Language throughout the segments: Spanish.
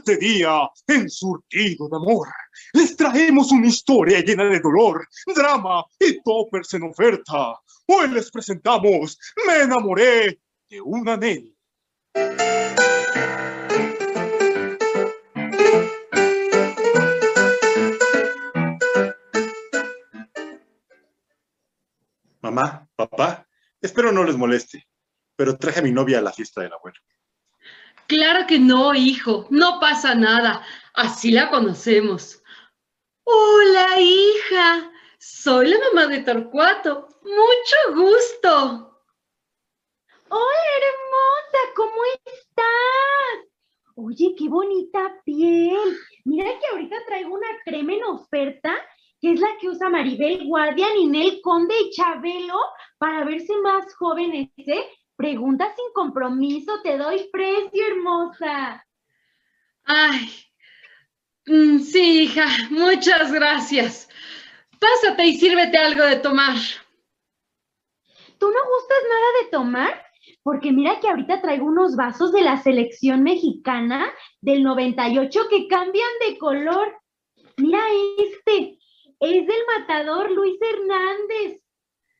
este día, en surtido de amor, les traemos una historia llena de dolor, drama y toppers en oferta. Hoy les presentamos Me enamoré de una Nelly. Mamá, papá, espero no les moleste, pero traje a mi novia a la fiesta del abuelo. Claro que no, hijo, no pasa nada. Así la conocemos. Hola, hija. Soy la mamá de Torcuato. Mucho gusto. Hola, hermosa. ¿Cómo estás? Oye, qué bonita piel. Mira que ahorita traigo una crema en oferta, que es la que usa Maribel Guardia, Ninel Conde y Chabelo para verse más jóvenes, ¿eh? Pregunta sin compromiso, te doy precio, hermosa. Ay, mm, sí, hija, muchas gracias. Pásate y sírvete algo de tomar. ¿Tú no gustas nada de tomar? Porque mira que ahorita traigo unos vasos de la selección mexicana del 98 que cambian de color. Mira este, es del matador Luis Hernández.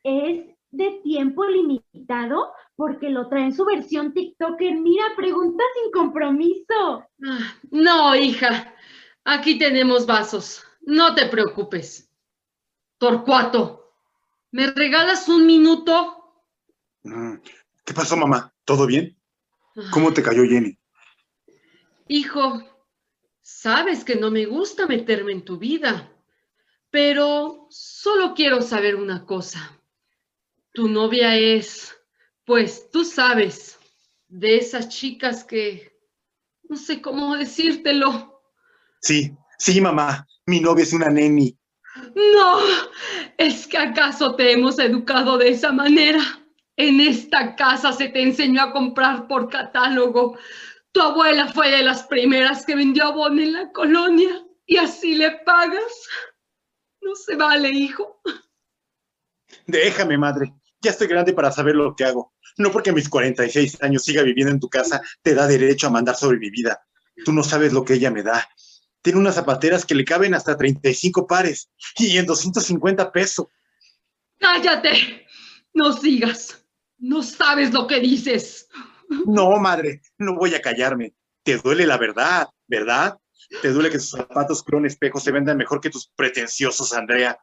Es de tiempo limitado porque lo trae en su versión TikToker. Mira, pregunta sin compromiso. Ah, no, hija, aquí tenemos vasos. No te preocupes. Torcuato, ¿me regalas un minuto? Mm, ¿Qué pasó, mamá? ¿Todo bien? ¿Cómo te cayó Jenny? Hijo, sabes que no me gusta meterme en tu vida, pero solo quiero saber una cosa. Tu novia es pues tú sabes, de esas chicas que no sé cómo decírtelo. Sí, sí, mamá, mi novia es una neni. No, es que acaso te hemos educado de esa manera. En esta casa se te enseñó a comprar por catálogo. Tu abuela fue de las primeras que vendió abón en la colonia y así le pagas. No se vale, hijo. Déjame, madre. Ya estoy grande para saber lo que hago. No porque a mis 46 años siga viviendo en tu casa, te da derecho a mandar sobre mi vida. Tú no sabes lo que ella me da. Tiene unas zapateras que le caben hasta 35 pares y en 250 pesos. Cállate. No sigas. No sabes lo que dices. No, madre, no voy a callarme. Te duele la verdad, ¿verdad? Te duele que tus zapatos con espejo se vendan mejor que tus pretenciosos, Andrea.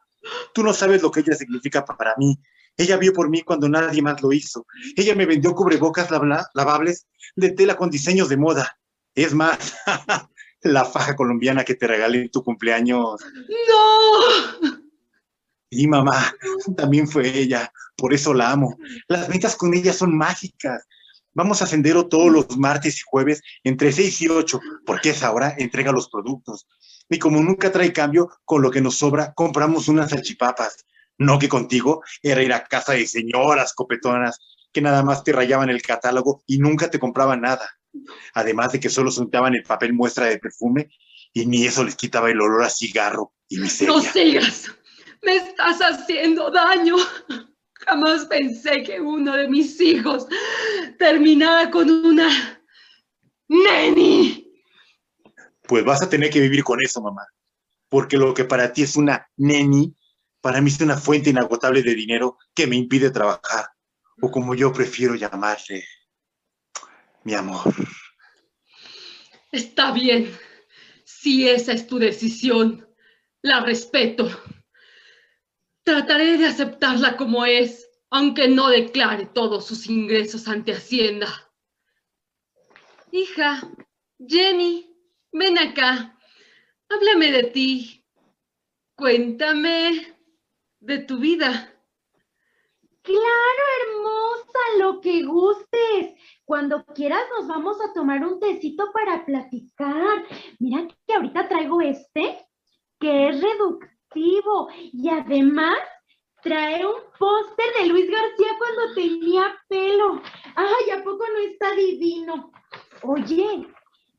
Tú no sabes lo que ella significa para mí. Ella vio por mí cuando nadie más lo hizo. Ella me vendió cubrebocas lavables de tela con diseños de moda. Es más, la faja colombiana que te regalé en tu cumpleaños. ¡No! Y mamá, también fue ella. Por eso la amo. Las ventas con ella son mágicas. Vamos a Sendero todos los martes y jueves entre 6 y 8, porque esa hora entrega los productos. Y como nunca trae cambio, con lo que nos sobra, compramos unas salchipapas. No que contigo era ir a casa de señoras copetonas que nada más te rayaban el catálogo y nunca te compraban nada. Además de que solo untaban el papel muestra de perfume y ni eso les quitaba el olor a cigarro y miseria. No sigas, me estás haciendo daño. Jamás pensé que uno de mis hijos terminara con una neni. Pues vas a tener que vivir con eso, mamá. Porque lo que para ti es una neni, para mí es una fuente inagotable de dinero que me impide trabajar, o como yo prefiero llamarle, mi amor. Está bien, si esa es tu decisión, la respeto. Trataré de aceptarla como es, aunque no declare todos sus ingresos ante Hacienda. Hija, Jenny, ven acá, háblame de ti. Cuéntame de tu vida. Claro, hermosa, lo que gustes. Cuando quieras nos vamos a tomar un tecito para platicar. Mira que ahorita traigo este, que es reductivo y además trae un póster de Luis García cuando tenía pelo. Ay, ¿a poco no está divino? Oye,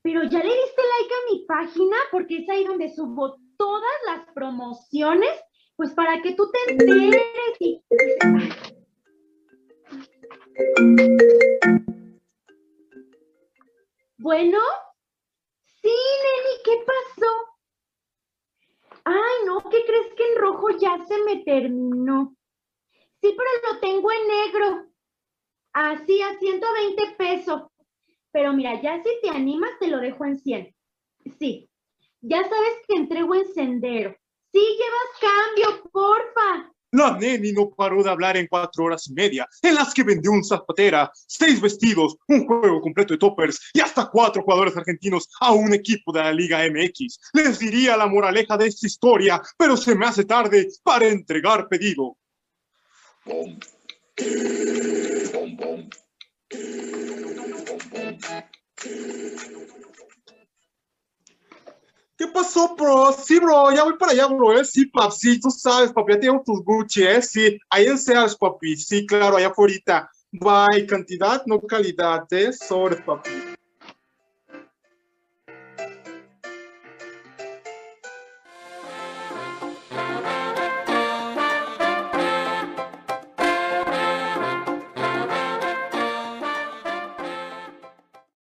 pero ya le diste like a mi página porque es ahí donde subo todas las promociones pues para que tú te enteres y Bueno, sí, Neni, ¿qué pasó? Ay, no, ¿qué crees que en rojo ya se me terminó? Sí, pero lo tengo en negro. Así, a 120 pesos. Pero mira, ya si te animas, te lo dejo en 100. Sí, ya sabes que entrego en sendero. Sí, llevas cambio, porfa. La neni no paró de hablar en cuatro horas y media, en las que vendió un zapatera, seis vestidos, un juego completo de toppers y hasta cuatro jugadores argentinos a un equipo de la Liga MX. Les diría la moraleja de esta historia, pero se me hace tarde para entregar pedido. ¿Qué pasó, bro? Sí, bro, ya voy para allá, bro, ¿eh? Sí, papi, sí, tú sabes, papi, ya tengo tus Gucci, ¿eh? Sí, ahí en Sears, papi, sí, claro, allá afuera. Bye, cantidad, no calidad, ¿eh? Sobre, papi.